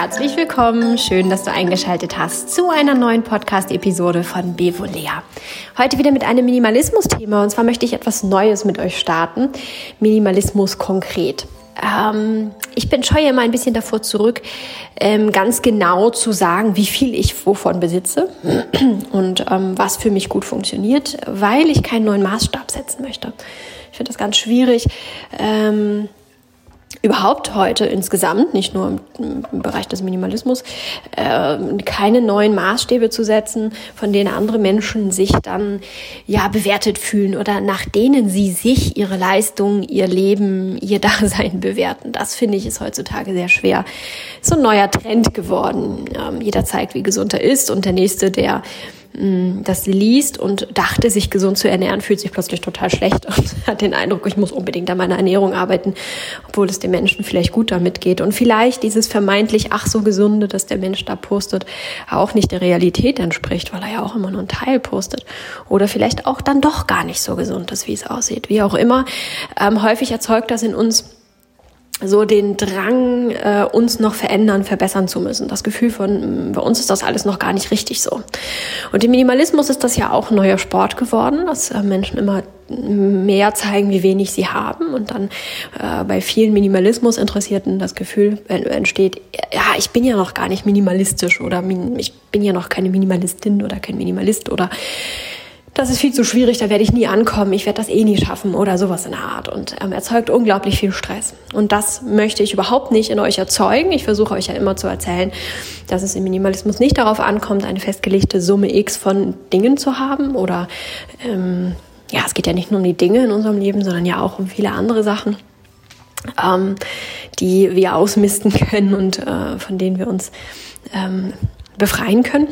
herzlich willkommen. Schön, dass du eingeschaltet hast zu einer neuen Podcast-Episode von Bevolea. Heute wieder mit einem Minimalismus-Thema und zwar möchte ich etwas Neues mit euch starten. Minimalismus konkret. Ähm, ich bin scheue immer ein bisschen davor zurück, ähm, ganz genau zu sagen, wie viel ich wovon besitze und ähm, was für mich gut funktioniert, weil ich keinen neuen Maßstab setzen möchte. Ich finde das ganz schwierig. Ähm, überhaupt heute insgesamt, nicht nur im, im Bereich des Minimalismus, äh, keine neuen Maßstäbe zu setzen, von denen andere Menschen sich dann ja bewertet fühlen oder nach denen sie sich ihre Leistung, ihr Leben, ihr Dasein bewerten. Das finde ich ist heutzutage sehr schwer. So ein neuer Trend geworden. Ähm, jeder zeigt, wie gesund er ist und der nächste, der das liest und dachte, sich gesund zu ernähren, fühlt sich plötzlich total schlecht und hat den Eindruck, ich muss unbedingt an meiner Ernährung arbeiten, obwohl es dem Menschen vielleicht gut damit geht. Und vielleicht dieses vermeintlich ach so gesunde, dass der Mensch da postet, auch nicht der Realität entspricht, weil er ja auch immer nur einen Teil postet. Oder vielleicht auch dann doch gar nicht so gesund ist, wie es aussieht. Wie auch immer, ähm, häufig erzeugt das in uns so den Drang, äh, uns noch verändern, verbessern zu müssen. Das Gefühl von, mm, bei uns ist das alles noch gar nicht richtig so. Und im Minimalismus ist das ja auch ein neuer Sport geworden, dass äh, Menschen immer mehr zeigen, wie wenig sie haben und dann äh, bei vielen Minimalismus-Interessierten das Gefühl entsteht, ja, ich bin ja noch gar nicht minimalistisch oder ich bin ja noch keine Minimalistin oder kein Minimalist oder das ist viel zu schwierig, da werde ich nie ankommen, ich werde das eh nie schaffen oder sowas in der Art und ähm, erzeugt unglaublich viel Stress. Und das möchte ich überhaupt nicht in euch erzeugen. Ich versuche euch ja immer zu erzählen, dass es im Minimalismus nicht darauf ankommt, eine festgelegte Summe X von Dingen zu haben oder ähm, ja, es geht ja nicht nur um die Dinge in unserem Leben, sondern ja auch um viele andere Sachen, ähm, die wir ausmisten können und äh, von denen wir uns ähm, befreien können.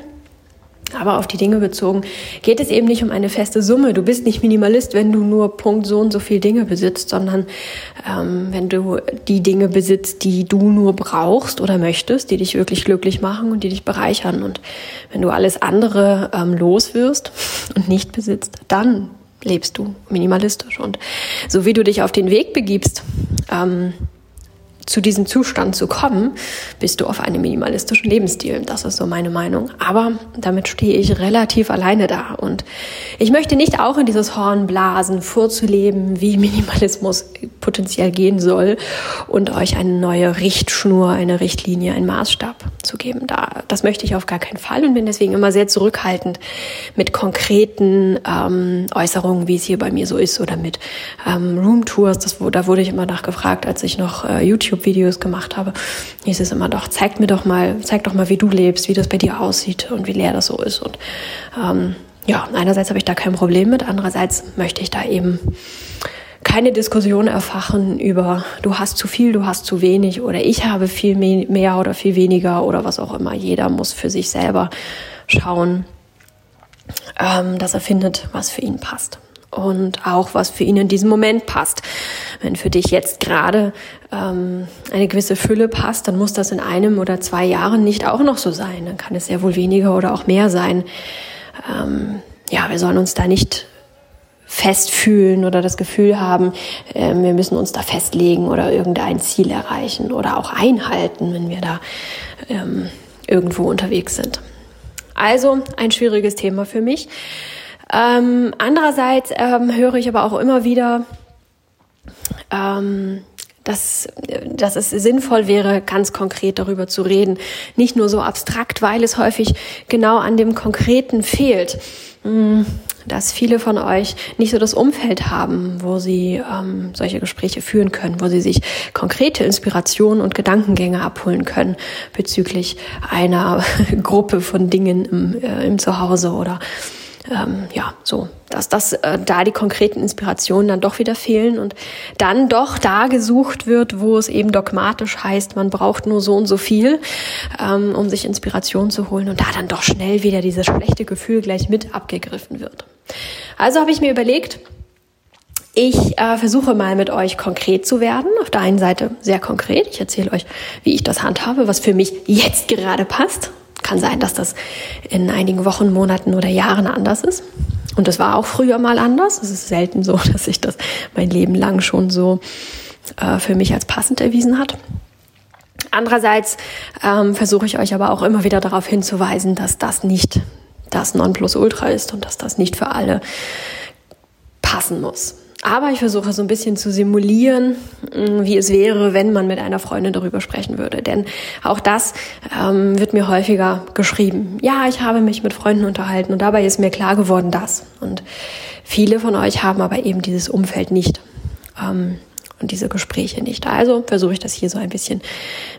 Aber auf die Dinge bezogen geht es eben nicht um eine feste Summe. Du bist nicht Minimalist, wenn du nur Punkt so und so viel Dinge besitzt, sondern ähm, wenn du die Dinge besitzt, die du nur brauchst oder möchtest, die dich wirklich glücklich machen und die dich bereichern. Und wenn du alles andere ähm, los wirst und nicht besitzt, dann lebst du minimalistisch. Und so wie du dich auf den Weg begibst, ähm, zu diesem Zustand zu kommen, bist du auf einem minimalistischen Lebensstil. Das ist so meine Meinung. Aber damit stehe ich relativ alleine da. Und ich möchte nicht auch in dieses Horn blasen, vorzuleben, wie Minimalismus potenziell gehen soll und euch eine neue Richtschnur, eine Richtlinie, einen Maßstab zu geben. Da, das möchte ich auf gar keinen Fall und bin deswegen immer sehr zurückhaltend mit konkreten ähm, Äußerungen, wie es hier bei mir so ist, oder mit ähm, Roomtours. Das, da wurde ich immer nachgefragt, als ich noch äh, YouTube YouTube-Videos gemacht habe, hieß es immer doch, zeig mir doch mal, zeig doch mal, wie du lebst, wie das bei dir aussieht und wie leer das so ist. Und ähm, ja, einerseits habe ich da kein Problem mit, andererseits möchte ich da eben keine Diskussion erfachen über du hast zu viel, du hast zu wenig oder ich habe viel mehr oder viel weniger oder was auch immer. Jeder muss für sich selber schauen, ähm, dass er findet, was für ihn passt und auch was für ihn in diesem Moment passt. Wenn für dich jetzt gerade ähm, eine gewisse Fülle passt, dann muss das in einem oder zwei Jahren nicht auch noch so sein. Dann kann es sehr wohl weniger oder auch mehr sein. Ähm, ja, wir sollen uns da nicht festfühlen oder das Gefühl haben, äh, wir müssen uns da festlegen oder irgendein Ziel erreichen oder auch einhalten, wenn wir da ähm, irgendwo unterwegs sind. Also ein schwieriges Thema für mich. Ähm, andererseits ähm, höre ich aber auch immer wieder, ähm, dass, dass es sinnvoll wäre, ganz konkret darüber zu reden. Nicht nur so abstrakt, weil es häufig genau an dem Konkreten fehlt. Hm, dass viele von euch nicht so das Umfeld haben, wo sie ähm, solche Gespräche führen können, wo sie sich konkrete Inspirationen und Gedankengänge abholen können bezüglich einer Gruppe von Dingen im, äh, im Zuhause oder ähm, ja, so, dass das äh, da die konkreten Inspirationen dann doch wieder fehlen und dann doch da gesucht wird, wo es eben dogmatisch heißt, man braucht nur so und so viel, ähm, um sich Inspiration zu holen und da dann doch schnell wieder dieses schlechte Gefühl gleich mit abgegriffen wird. Also habe ich mir überlegt, ich äh, versuche mal mit euch konkret zu werden. Auf der einen Seite sehr konkret. Ich erzähle euch, wie ich das handhabe, was für mich jetzt gerade passt. Kann sein, dass das in einigen Wochen, Monaten oder Jahren anders ist. Und das war auch früher mal anders. Es ist selten so, dass sich das mein Leben lang schon so äh, für mich als passend erwiesen hat. Andererseits ähm, versuche ich euch aber auch immer wieder darauf hinzuweisen, dass das nicht das Nonplusultra ist und dass das nicht für alle passen muss. Aber ich versuche so ein bisschen zu simulieren, mm, wie es wäre, wenn man mit einer Freundin darüber sprechen würde. Denn auch das ähm, wird mir häufiger geschrieben. Ja, ich habe mich mit Freunden unterhalten und dabei ist mir klar geworden, das. Und viele von euch haben aber eben dieses Umfeld nicht. Ähm, und diese Gespräche nicht. Also versuche ich das hier so ein bisschen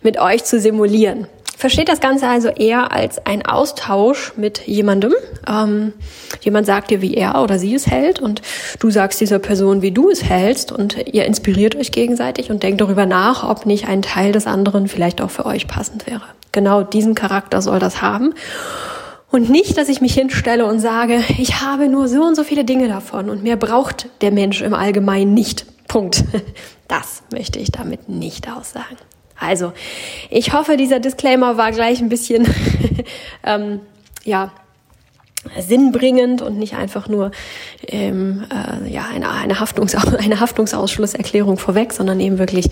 mit euch zu simulieren. Versteht das Ganze also eher als ein Austausch mit jemandem. Ähm, jemand sagt dir, wie er oder sie es hält und du sagst dieser Person, wie du es hältst und ihr inspiriert euch gegenseitig und denkt darüber nach, ob nicht ein Teil des anderen vielleicht auch für euch passend wäre. Genau diesen Charakter soll das haben. Und nicht, dass ich mich hinstelle und sage, ich habe nur so und so viele Dinge davon und mehr braucht der Mensch im Allgemeinen nicht. Punkt. Das möchte ich damit nicht aussagen. Also, ich hoffe, dieser Disclaimer war gleich ein bisschen, ähm, ja, sinnbringend und nicht einfach nur ähm, äh, ja eine, eine, Haftungs eine Haftungsausschlusserklärung vorweg, sondern eben wirklich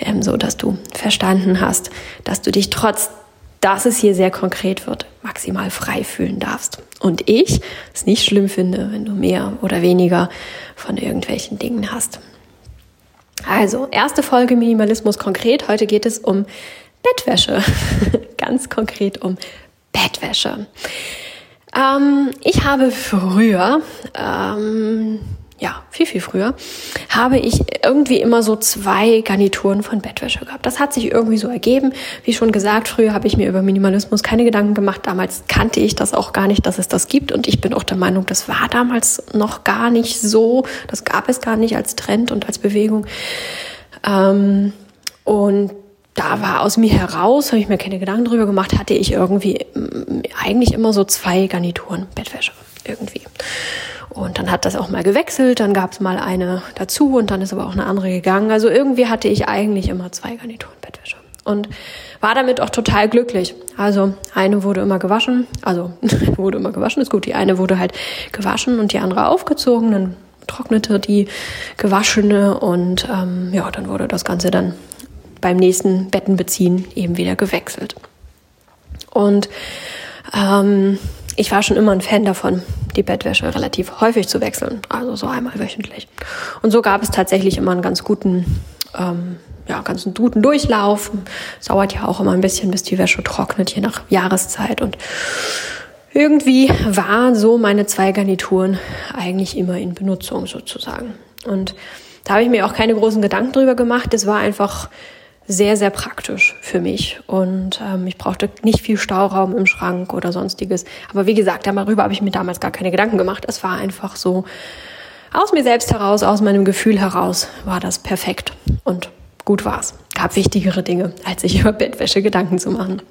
ähm, so, dass du verstanden hast, dass du dich trotz, dass es hier sehr konkret wird, maximal frei fühlen darfst. Und ich es nicht schlimm finde, wenn du mehr oder weniger von irgendwelchen Dingen hast. Also, erste Folge Minimalismus konkret. Heute geht es um Bettwäsche. Ganz konkret um Bettwäsche. Ähm, ich habe früher, ähm, ja, viel, viel früher, habe ich irgendwie immer so zwei Garnituren von Bettwäsche gehabt. Das hat sich irgendwie so ergeben. Wie schon gesagt, früher habe ich mir über Minimalismus keine Gedanken gemacht. Damals kannte ich das auch gar nicht, dass es das gibt. Und ich bin auch der Meinung, das war damals noch gar nicht so. Das gab es gar nicht als Trend und als Bewegung. Ähm, und da war aus mir heraus, habe ich mir keine Gedanken drüber gemacht, hatte ich irgendwie mm, eigentlich immer so zwei Garnituren Bettwäsche irgendwie. Und dann hat das auch mal gewechselt, dann gab es mal eine dazu und dann ist aber auch eine andere gegangen. Also irgendwie hatte ich eigentlich immer zwei Garnituren Bettwäsche und war damit auch total glücklich. Also eine wurde immer gewaschen, also wurde immer gewaschen, ist gut. Die eine wurde halt gewaschen und die andere aufgezogen, dann trocknete die gewaschene und ähm, ja, dann wurde das Ganze dann beim nächsten Bettenbeziehen eben wieder gewechselt. Und ähm, ich war schon immer ein Fan davon, die Bettwäsche relativ häufig zu wechseln, also so einmal wöchentlich. Und so gab es tatsächlich immer einen ganz guten, ähm, ja, ganz guten Durchlauf. Es dauert ja auch immer ein bisschen, bis die Wäsche trocknet, je nach Jahreszeit. Und irgendwie waren so meine zwei Garnituren eigentlich immer in Benutzung sozusagen. Und da habe ich mir auch keine großen Gedanken drüber gemacht. Es war einfach sehr, sehr praktisch für mich. Und ähm, ich brauchte nicht viel Stauraum im Schrank oder sonstiges. Aber wie gesagt, darüber habe ich mir damals gar keine Gedanken gemacht. Es war einfach so aus mir selbst heraus, aus meinem Gefühl heraus, war das perfekt. Und gut war's. Gab wichtigere Dinge, als sich über Bettwäsche Gedanken zu machen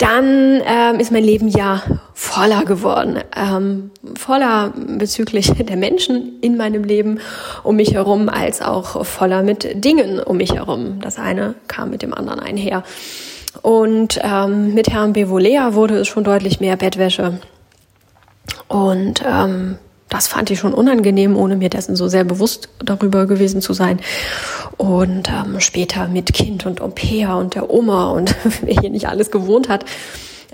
dann ähm, ist mein Leben ja voller geworden, ähm, voller bezüglich der Menschen in meinem Leben um mich herum, als auch voller mit Dingen um mich herum. Das eine kam mit dem anderen einher. Und ähm, mit Herrn Bevolea wurde es schon deutlich mehr Bettwäsche. Und ähm, das fand ich schon unangenehm, ohne mir dessen so sehr bewusst darüber gewesen zu sein. Und ähm, später mit Kind und Au und der Oma und wer hier nicht alles gewohnt hat,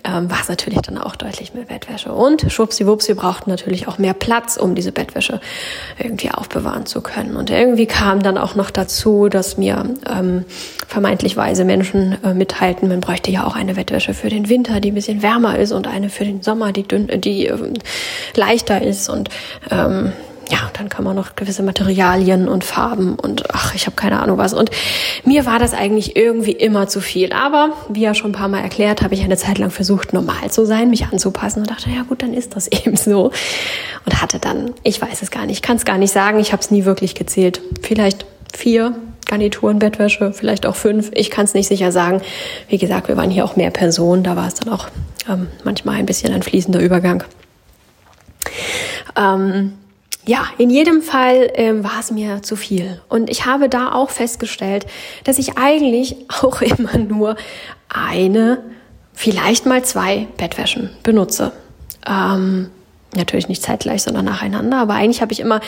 ähm, war es natürlich dann auch deutlich mehr Bettwäsche. Und schwuppsiwupps, wir brauchten natürlich auch mehr Platz, um diese Bettwäsche irgendwie aufbewahren zu können. Und irgendwie kam dann auch noch dazu, dass mir ähm, vermeintlich weise Menschen äh, mitteilten, man bräuchte ja auch eine Bettwäsche für den Winter, die ein bisschen wärmer ist und eine für den Sommer, die dünn, die äh, leichter ist und ähm, ja, dann kann man noch gewisse Materialien und Farben und ach, ich habe keine Ahnung was. Und mir war das eigentlich irgendwie immer zu viel. Aber wie ja schon ein paar Mal erklärt, habe ich eine Zeit lang versucht, normal zu sein, mich anzupassen und dachte, ja gut, dann ist das eben so. Und hatte dann, ich weiß es gar nicht, kann es gar nicht sagen, ich habe es nie wirklich gezählt. Vielleicht vier Garnituren, Bettwäsche, vielleicht auch fünf. Ich kann es nicht sicher sagen. Wie gesagt, wir waren hier auch mehr Personen, da war es dann auch ähm, manchmal ein bisschen ein fließender Übergang. Ähm, ja, in jedem Fall ähm, war es mir zu viel. Und ich habe da auch festgestellt, dass ich eigentlich auch immer nur eine, vielleicht mal zwei Bettwäschen benutze. Ähm, Natürlich nicht zeitgleich, sondern nacheinander. Aber eigentlich habe ich immer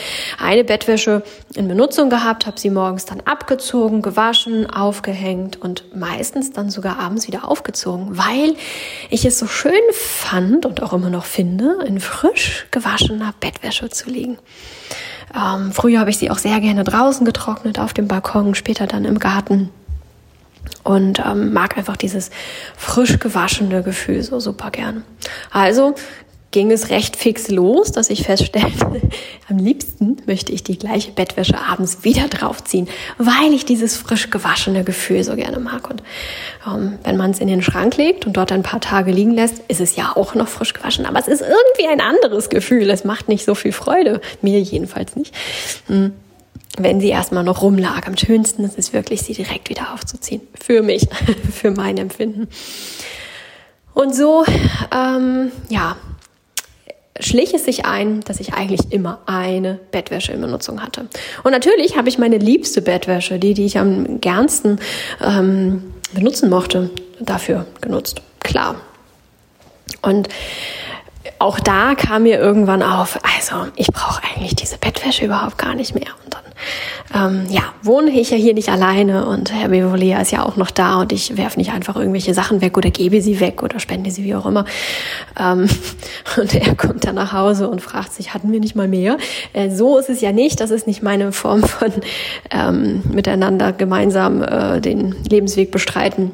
eine Bettwäsche in Benutzung gehabt, habe sie morgens dann abgezogen, gewaschen, aufgehängt und meistens dann sogar abends wieder aufgezogen, weil ich es so schön fand und auch immer noch finde, in frisch gewaschener Bettwäsche zu liegen. Ähm, früher habe ich sie auch sehr gerne draußen getrocknet, auf dem Balkon, später dann im Garten und ähm, mag einfach dieses frisch gewaschene Gefühl so super gern. Also ging es recht fix los, dass ich feststellte, am liebsten möchte ich die gleiche Bettwäsche abends wieder draufziehen, weil ich dieses frisch gewaschene Gefühl so gerne mag. Und ähm, wenn man es in den Schrank legt und dort ein paar Tage liegen lässt, ist es ja auch noch frisch gewaschen. Aber es ist irgendwie ein anderes Gefühl. Es macht nicht so viel Freude. Mir jedenfalls nicht. Hm wenn sie erstmal noch rumlag. Am schönsten ist es wirklich, sie direkt wieder aufzuziehen. Für mich, für mein Empfinden. Und so, ähm, ja, schlich es sich ein, dass ich eigentlich immer eine Bettwäsche in Benutzung hatte. Und natürlich habe ich meine liebste Bettwäsche, die, die ich am gernsten ähm, benutzen mochte, dafür genutzt. Klar. Und auch da kam mir irgendwann auf, also ich brauche eigentlich diese Bettwäsche überhaupt gar nicht mehr. Und dann ähm, ja, wohne ich ja hier nicht alleine und Herr Bevolea ist ja auch noch da und ich werfe nicht einfach irgendwelche Sachen weg oder gebe sie weg oder spende sie wie auch immer. Ähm, und er kommt dann nach Hause und fragt sich, hatten wir nicht mal mehr? Äh, so ist es ja nicht, das ist nicht meine Form von ähm, miteinander gemeinsam äh, den Lebensweg bestreiten.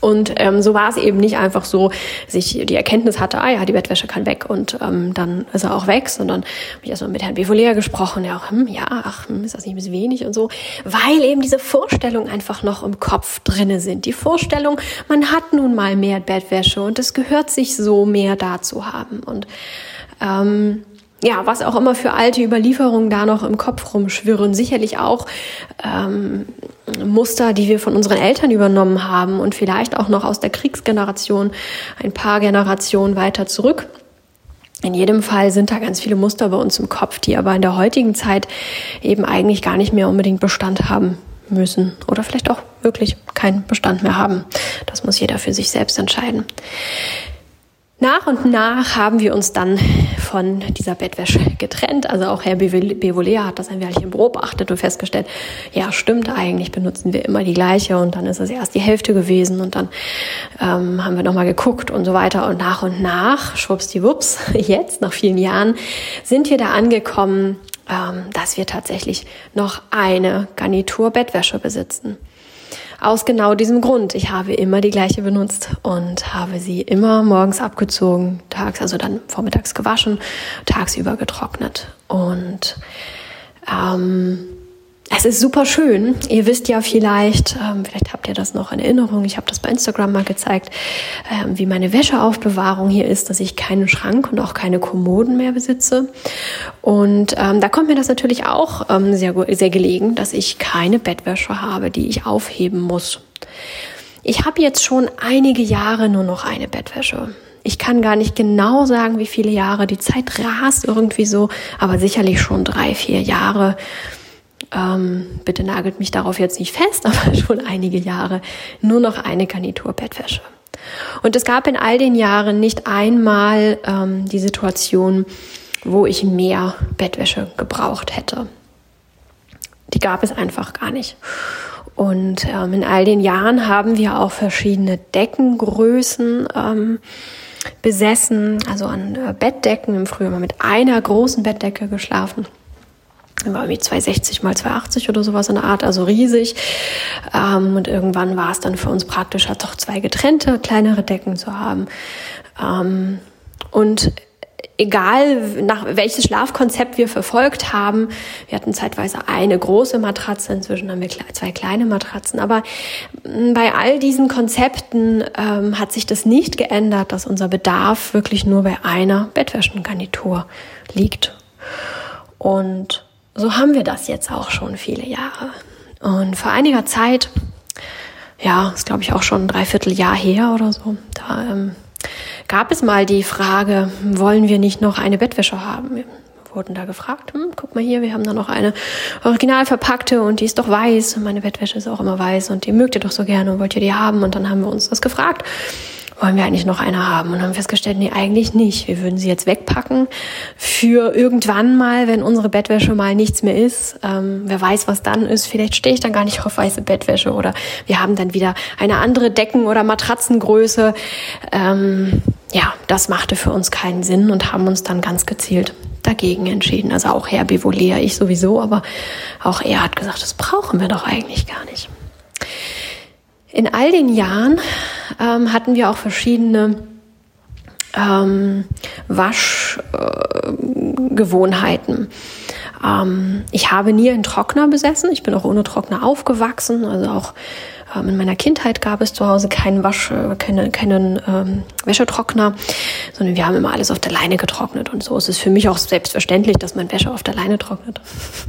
Und ähm, so war es eben nicht einfach so, dass ich die Erkenntnis hatte, ah ja, die Bettwäsche kann weg und ähm, dann ist er auch weg, sondern habe ich erstmal mit Herrn Bevolea gesprochen, ja auch, hm, ja, ach, hm, ist das nicht ein bisschen wenig und so, weil eben diese Vorstellungen einfach noch im Kopf drinne sind. Die Vorstellung, man hat nun mal mehr Bettwäsche und es gehört sich so, mehr da zu haben. Und ähm, ja, was auch immer für alte Überlieferungen da noch im Kopf rumschwirren. Sicherlich auch ähm, Muster, die wir von unseren Eltern übernommen haben und vielleicht auch noch aus der Kriegsgeneration ein paar Generationen weiter zurück. In jedem Fall sind da ganz viele Muster bei uns im Kopf, die aber in der heutigen Zeit eben eigentlich gar nicht mehr unbedingt Bestand haben müssen oder vielleicht auch wirklich keinen Bestand mehr haben. Das muss jeder für sich selbst entscheiden. Nach und nach haben wir uns dann von dieser Bettwäsche getrennt. Also auch Herr Bevolea hat das ein Weilchen beobachtet und festgestellt, ja stimmt, eigentlich benutzen wir immer die gleiche und dann ist es erst die Hälfte gewesen und dann ähm, haben wir nochmal geguckt und so weiter und nach und nach, schwuppsdiwupps, jetzt nach vielen Jahren sind wir da angekommen, ähm, dass wir tatsächlich noch eine Garnitur Bettwäsche besitzen. Aus genau diesem Grund. Ich habe immer die gleiche benutzt und habe sie immer morgens abgezogen, tags, also dann vormittags gewaschen, tagsüber getrocknet. Und ähm, es ist super schön. Ihr wisst ja vielleicht, ähm, vielleicht habt ihr das noch in Erinnerung, ich habe das bei Instagram mal gezeigt, ähm, wie meine Wäscheaufbewahrung hier ist, dass ich keinen Schrank und auch keine Kommoden mehr besitze. Und ähm, da kommt mir das natürlich auch ähm, sehr, sehr gelegen, dass ich keine Bettwäsche habe, die ich aufheben muss. Ich habe jetzt schon einige Jahre nur noch eine Bettwäsche. Ich kann gar nicht genau sagen, wie viele Jahre. Die Zeit rast irgendwie so, aber sicherlich schon drei, vier Jahre ähm, bitte nagelt mich darauf jetzt nicht fest, aber schon einige Jahre nur noch eine Garnitur-Bettwäsche. Und es gab in all den Jahren nicht einmal ähm, die Situation, wo ich mehr Bettwäsche gebraucht hätte. Die gab es einfach gar nicht. Und ähm, in all den Jahren haben wir auch verschiedene Deckengrößen ähm, besessen, also an äh, Bettdecken. Im Frühjahr mit einer großen Bettdecke geschlafen war irgendwie 260 mal 280 oder sowas in der Art, also riesig. Ähm, und irgendwann war es dann für uns praktischer, doch zwei getrennte, kleinere Decken zu haben. Ähm, und egal nach welches Schlafkonzept wir verfolgt haben, wir hatten zeitweise eine große Matratze, inzwischen haben wir zwei kleine Matratzen, aber mm, bei all diesen Konzepten ähm, hat sich das nicht geändert, dass unser Bedarf wirklich nur bei einer Bettwäschengarnitur liegt. Und so haben wir das jetzt auch schon viele Jahre. Und vor einiger Zeit, ja, ist glaube ich auch schon ein Dreivierteljahr her oder so, da ähm, gab es mal die Frage, wollen wir nicht noch eine Bettwäsche haben? Wir wurden da gefragt, hm, guck mal hier, wir haben da noch eine original verpackte und die ist doch weiß und meine Bettwäsche ist auch immer weiß und die mögt ihr doch so gerne und wollt ihr die haben? Und dann haben wir uns das gefragt. Wollen wir eigentlich noch eine haben? Und haben festgestellt, nee, eigentlich nicht. Wir würden sie jetzt wegpacken für irgendwann mal, wenn unsere Bettwäsche mal nichts mehr ist. Ähm, wer weiß, was dann ist. Vielleicht stehe ich dann gar nicht auf weiße Bettwäsche oder wir haben dann wieder eine andere Decken- oder Matratzengröße. Ähm, ja, das machte für uns keinen Sinn und haben uns dann ganz gezielt dagegen entschieden. Also auch Herr Bevolea, ich sowieso, aber auch er hat gesagt, das brauchen wir doch eigentlich gar nicht. In all den Jahren ähm, hatten wir auch verschiedene ähm, Waschgewohnheiten. Äh, ähm, ich habe nie einen Trockner besessen. Ich bin auch ohne Trockner aufgewachsen. Also auch ähm, in meiner Kindheit gab es zu Hause keinen Wasch, äh, keine, keinen ähm, Wäschetrockner, sondern wir haben immer alles auf der Leine getrocknet. Und so ist es für mich auch selbstverständlich, dass man Wäsche auf der Leine trocknet.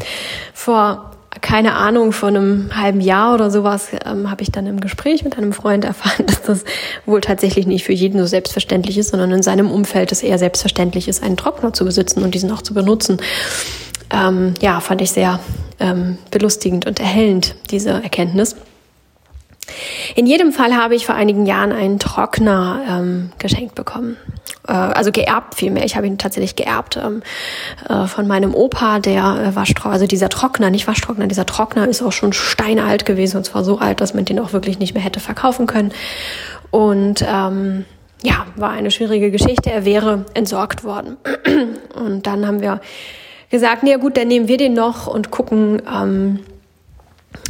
Vor keine Ahnung, vor einem halben Jahr oder sowas ähm, habe ich dann im Gespräch mit einem Freund erfahren, dass das wohl tatsächlich nicht für jeden so selbstverständlich ist, sondern in seinem Umfeld es eher selbstverständlich ist, einen Trockner zu besitzen und diesen auch zu benutzen. Ähm, ja, fand ich sehr ähm, belustigend und erhellend, diese Erkenntnis. In jedem Fall habe ich vor einigen Jahren einen Trockner ähm, geschenkt bekommen. Äh, also geerbt vielmehr. Ich habe ihn tatsächlich geerbt ähm, äh, von meinem Opa, der äh, Waschtrockner, also dieser Trockner, nicht Waschtrockner, dieser Trockner ist auch schon steinalt gewesen und zwar so alt, dass man den auch wirklich nicht mehr hätte verkaufen können. Und ähm, ja, war eine schwierige Geschichte. Er wäre entsorgt worden. Und dann haben wir gesagt, na nee, gut, dann nehmen wir den noch und gucken, ähm,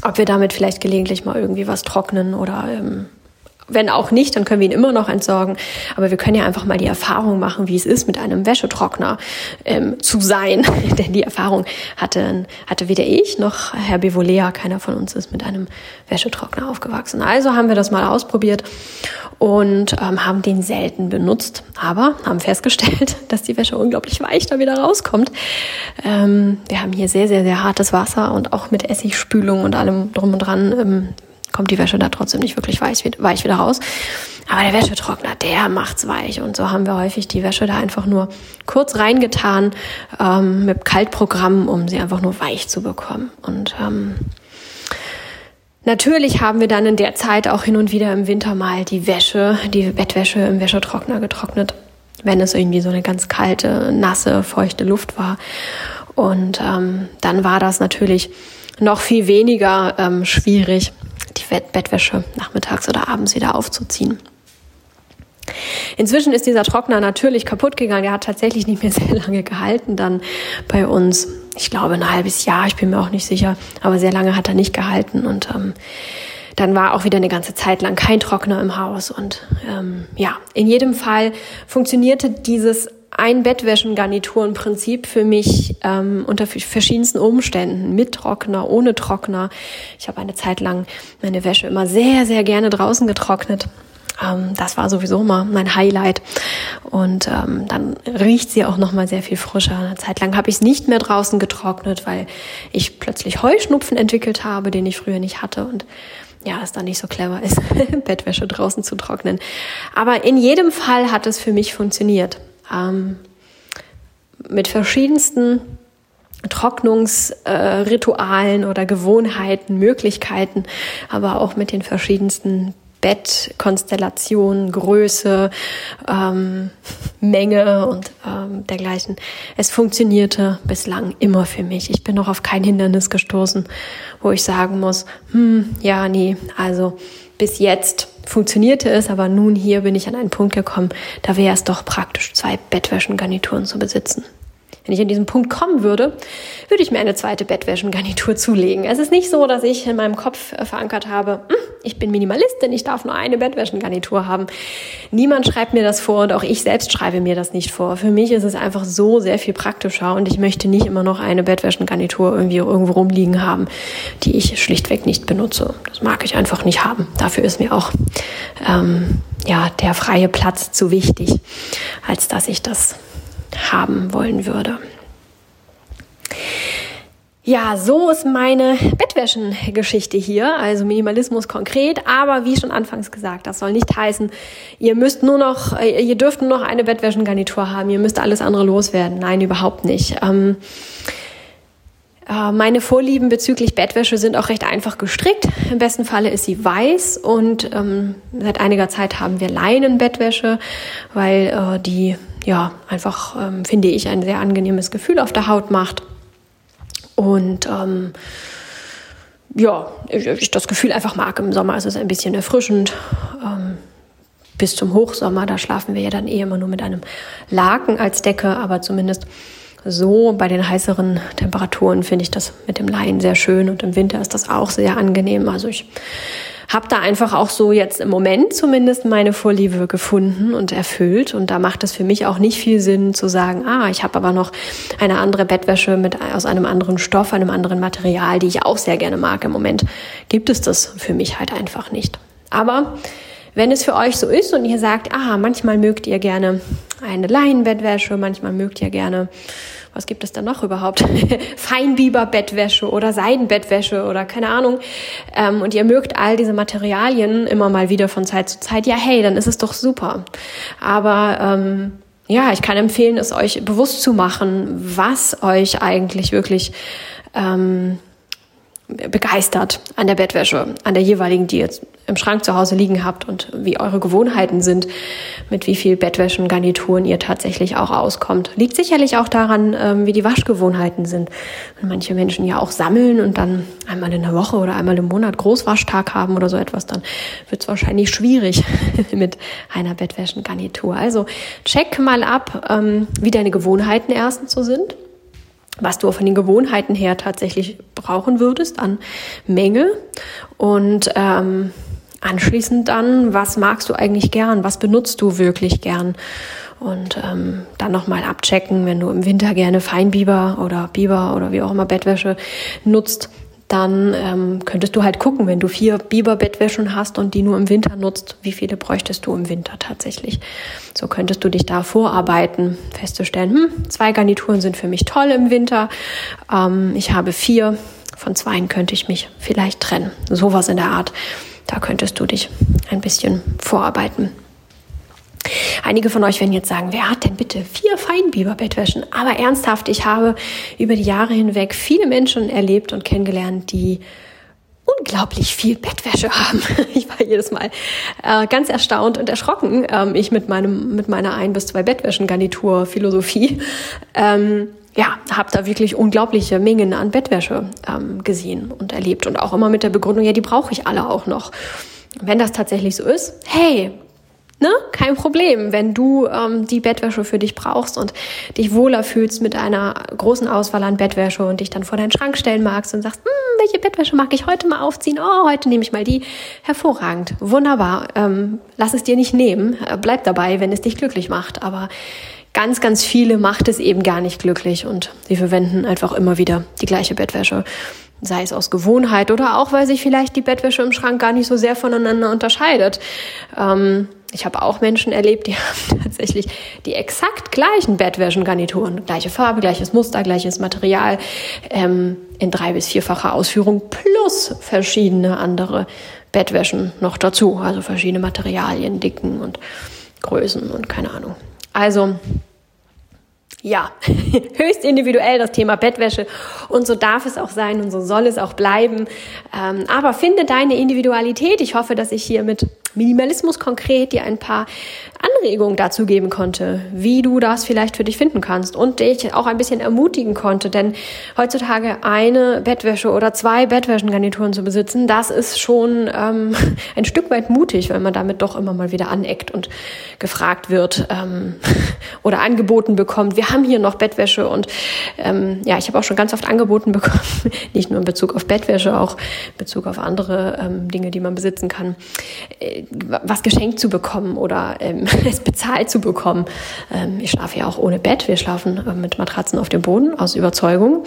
ob wir damit vielleicht gelegentlich mal irgendwie was trocknen oder ähm, wenn auch nicht, dann können wir ihn immer noch entsorgen. Aber wir können ja einfach mal die Erfahrung machen, wie es ist, mit einem Wäschetrockner ähm, zu sein. Denn die Erfahrung hatte, hatte weder ich noch Herr Bevolea, keiner von uns ist mit einem Wäschetrockner aufgewachsen. Also haben wir das mal ausprobiert und ähm, haben den selten benutzt. Aber haben festgestellt, dass die Wäsche unglaublich weich da wieder rauskommt. Ähm, wir haben hier sehr, sehr, sehr hartes Wasser und auch mit Essigspülung und allem drum und dran ähm, kommt die Wäsche da trotzdem nicht wirklich weich, weich wieder raus. Aber der Wäschetrockner, der macht's weich. Und so haben wir häufig die Wäsche da einfach nur kurz reingetan ähm, mit Kaltprogramm, um sie einfach nur weich zu bekommen. Und ähm, Natürlich haben wir dann in der Zeit auch hin und wieder im Winter mal die Wäsche, die Bettwäsche im Wäschetrockner getrocknet, wenn es irgendwie so eine ganz kalte, nasse, feuchte Luft war. Und ähm, dann war das natürlich noch viel weniger ähm, schwierig, die Bettwäsche nachmittags oder abends wieder aufzuziehen. Inzwischen ist dieser Trockner natürlich kaputt gegangen. Der hat tatsächlich nicht mehr sehr lange gehalten dann bei uns. Ich glaube ein halbes Jahr, ich bin mir auch nicht sicher, aber sehr lange hat er nicht gehalten und ähm, dann war auch wieder eine ganze Zeit lang kein Trockner im Haus und ähm, ja, in jedem Fall funktionierte dieses ein Bettwäschengarniturenprinzip für mich ähm, unter verschiedensten Umständen, mit Trockner, ohne Trockner. Ich habe eine Zeit lang meine Wäsche immer sehr, sehr gerne draußen getrocknet. Ähm, das war sowieso mal mein Highlight. Und ähm, dann riecht sie auch noch mal sehr viel frischer. Eine Zeit lang habe ich es nicht mehr draußen getrocknet, weil ich plötzlich Heuschnupfen entwickelt habe, den ich früher nicht hatte. Und ja, es dann nicht so clever ist, Bettwäsche draußen zu trocknen. Aber in jedem Fall hat es für mich funktioniert ähm, mit verschiedensten Trocknungsritualen äh, oder Gewohnheiten, Möglichkeiten, aber auch mit den verschiedensten Bettkonstellationen, Größe, ähm, Menge und ähm, dergleichen. Es funktionierte bislang immer für mich. Ich bin noch auf kein Hindernis gestoßen, wo ich sagen muss, hm, ja, nee, also bis jetzt funktionierte es, aber nun hier bin ich an einen Punkt gekommen, da wäre es doch praktisch, zwei Bettwäschengarnituren zu besitzen. Wenn ich an diesen Punkt kommen würde, würde ich mir eine zweite Bettwäschengarnitur zulegen. Es ist nicht so, dass ich in meinem Kopf verankert habe, hm, ich bin Minimalistin, ich darf nur eine Bettwäschengarnitur haben. Niemand schreibt mir das vor und auch ich selbst schreibe mir das nicht vor. Für mich ist es einfach so sehr viel praktischer und ich möchte nicht immer noch eine Bettwäschengarnitur irgendwie irgendwo rumliegen haben, die ich schlichtweg nicht benutze. Das mag ich einfach nicht haben. Dafür ist mir auch ähm, ja der freie Platz zu wichtig, als dass ich das haben wollen würde. Ja, so ist meine Bettwäschengeschichte hier, also Minimalismus konkret, aber wie schon anfangs gesagt, das soll nicht heißen, ihr müsst nur noch, äh, ihr dürft nur noch eine Bettwäschengarnitur haben, ihr müsst alles andere loswerden. Nein, überhaupt nicht. Ähm, Äh, meine Vorlieben bezüglich Bettwäsche sind auch recht einfach gestrickt. Im besten Falle ist sie weiß und ähm, seit einiger Zeit haben wir Leinenbettwäsche, weil äh, die ja einfach, ähm, finde ich, ein sehr angenehmes Gefühl auf der Haut macht. Und ähm, ja, ich, ich, das Gefühl einfach mag im Sommer. Es ist ein bisschen erfrischend. Ähm, bis zum Hochsommer, da schlafen wir ja dann eh immer nur mit einem Laken als Decke, aber zumindest so bei den heißeren Temperaturen finde ich das mit dem Laien sehr schön und im Winter ist das auch sehr angenehm. Also ich habe da einfach auch so jetzt im Moment zumindest meine Vorliebe gefunden und erfüllt. Und da macht es für mich auch nicht viel Sinn zu sagen, ah, ich habe aber noch eine andere Bettwäsche mit aus einem anderen Stoff, einem anderen Material, die ich auch sehr gerne mag. Im Moment gibt es das für mich halt einfach nicht. Aber wenn es für euch so ist und ihr sagt, ah, manchmal mögt ihr gerne eine Leinenbettwäsche, manchmal mögt ihr gerne was gibt es da noch überhaupt? Feinbiber-Bettwäsche oder Seidenbettwäsche oder keine Ahnung. Ähm, und ihr mögt all diese Materialien immer mal wieder von Zeit zu Zeit. Ja, hey, dann ist es doch super. Aber ähm, ja, ich kann empfehlen, es euch bewusst zu machen, was euch eigentlich wirklich ähm, begeistert an der Bettwäsche, an der jeweiligen, die ihr im Schrank zu Hause liegen habt und wie eure Gewohnheiten sind, mit wie viel Bettwäschen, Garnituren ihr tatsächlich auch auskommt. Liegt sicherlich auch daran, ähm, wie die Waschgewohnheiten sind. Wenn manche Menschen ja auch sammeln und dann einmal in der Woche oder einmal im Monat Großwaschtag haben oder so etwas, dann wird es wahrscheinlich schwierig mit einer Bettwäschengarnitur. Also check mal ab, ähm, wie deine Gewohnheiten erstens so sind was du von den Gewohnheiten her tatsächlich brauchen würdest an Menge und ähm, anschließend dann, was magst du eigentlich gern, was benutzt du wirklich gern? Und ähm, dann nochmal abchecken, wenn du im Winter gerne Feinbiber oder Biber oder wie auch immer Bettwäsche nutzt, dann ähm, könntest du halt gucken, wenn du vier Biberbettwäschen hast und die nur im Winter nutzt, wie viele bräuchtest du im Winter tatsächlich. So könntest du dich da vorarbeiten, festzustellen, hm, zwei Garnituren sind für mich toll im Winter, ähm, ich habe vier, von zweien könnte ich mich vielleicht trennen. Sowas in der Art. Da könntest du dich ein bisschen vorarbeiten. Einige von euch werden jetzt sagen, wer hat denn bitte vier Feinbiber-Bettwäschen? Aber ernsthaft, ich habe über die Jahre hinweg viele Menschen erlebt und kennengelernt, die unglaublich viel Bettwäsche haben. Ich war jedes Mal äh, ganz erstaunt und erschrocken. Ähm, ich mit meinem mit meiner ein bis zwei Bettwäschengarnitur Philosophie. Ähm, ja, habe da wirklich unglaubliche Mengen an Bettwäsche ähm, gesehen und erlebt und auch immer mit der Begründung, ja, die brauche ich alle auch noch. Wenn das tatsächlich so ist, hey, Ne? Kein Problem, wenn du ähm, die Bettwäsche für dich brauchst und dich wohler fühlst mit einer großen Auswahl an Bettwäsche und dich dann vor deinen Schrank stellen magst und sagst, hm, welche Bettwäsche mag ich heute mal aufziehen? Oh, heute nehme ich mal die. Hervorragend, wunderbar. Ähm, lass es dir nicht nehmen. Äh, bleib dabei, wenn es dich glücklich macht. Aber ganz, ganz viele macht es eben gar nicht glücklich und sie verwenden einfach immer wieder die gleiche Bettwäsche sei es aus Gewohnheit oder auch, weil sich vielleicht die Bettwäsche im Schrank gar nicht so sehr voneinander unterscheidet. Ähm, ich habe auch Menschen erlebt, die haben tatsächlich die exakt gleichen Bettwäschengarnituren, gleiche Farbe, gleiches Muster, gleiches Material ähm, in drei bis vierfacher Ausführung plus verschiedene andere Bettwäschen noch dazu, also verschiedene Materialien, Dicken und Größen und keine Ahnung. Also ja, höchst individuell das Thema Bettwäsche und so darf es auch sein und so soll es auch bleiben. Ähm, aber finde deine Individualität. Ich hoffe, dass ich hier mit Minimalismus konkret dir ein paar Anregungen dazu geben konnte, wie du das vielleicht für dich finden kannst und dich auch ein bisschen ermutigen konnte. Denn heutzutage eine Bettwäsche oder zwei Bettwäschengarnituren zu besitzen, das ist schon ähm, ein Stück weit mutig, weil man damit doch immer mal wieder aneckt und gefragt wird ähm, oder angeboten bekommt. Wir haben hier noch Bettwäsche und ähm, ja, ich habe auch schon ganz oft angeboten bekommen, nicht nur in Bezug auf Bettwäsche, auch in Bezug auf andere ähm, Dinge, die man besitzen kann, äh, was geschenkt zu bekommen oder ähm, es bezahlt zu bekommen. Ähm, ich schlafe ja auch ohne Bett. Wir schlafen äh, mit Matratzen auf dem Boden aus Überzeugung.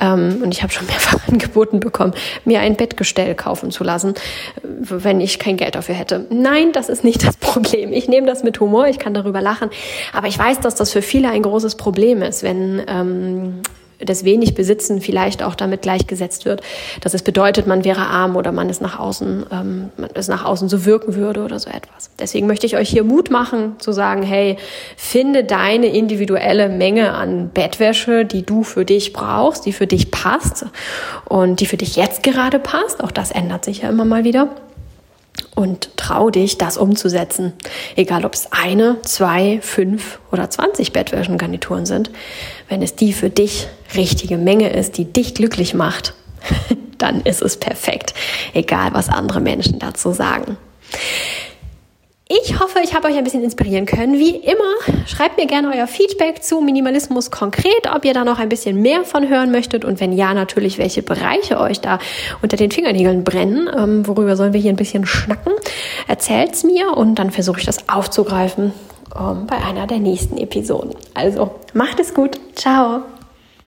Ähm, und ich habe schon mehrfach angeboten bekommen, mir ein Bettgestell kaufen zu lassen, wenn ich kein Geld dafür hätte. Nein, das ist nicht das Problem. Ich nehme das mit Humor, ich kann darüber lachen. Aber ich weiß, dass das für viele ein großes Problem ist, wenn ähm, das wenig Besitzen vielleicht auch damit gleichgesetzt wird, dass es bedeutet, man wäre arm oder man es nach außen, ähm, man es nach außen so wirken würde oder so etwas. Deswegen möchte ich euch hier Mut machen, zu sagen, hey, finde deine individuelle Menge an Bettwäsche, die du für dich brauchst, die für dich passt und die für dich jetzt gerade passt. Auch das ändert sich ja immer mal wieder und trau dich, das umzusetzen. Egal, ob es eine, zwei, fünf oder zwanzig Bettwäschengarnituren sind. Wenn es die für dich richtige Menge ist, die dich glücklich macht, dann ist es perfekt. Egal, was andere Menschen dazu sagen. Ich hoffe, ich habe euch ein bisschen inspirieren können. Wie immer, schreibt mir gerne euer Feedback zu Minimalismus konkret, ob ihr da noch ein bisschen mehr von hören möchtet und wenn ja, natürlich, welche Bereiche euch da unter den Fingernägeln brennen. Ähm, worüber sollen wir hier ein bisschen schnacken? Erzählt's mir und dann versuche ich das aufzugreifen ähm, bei einer der nächsten Episoden. Also, macht es gut. Ciao.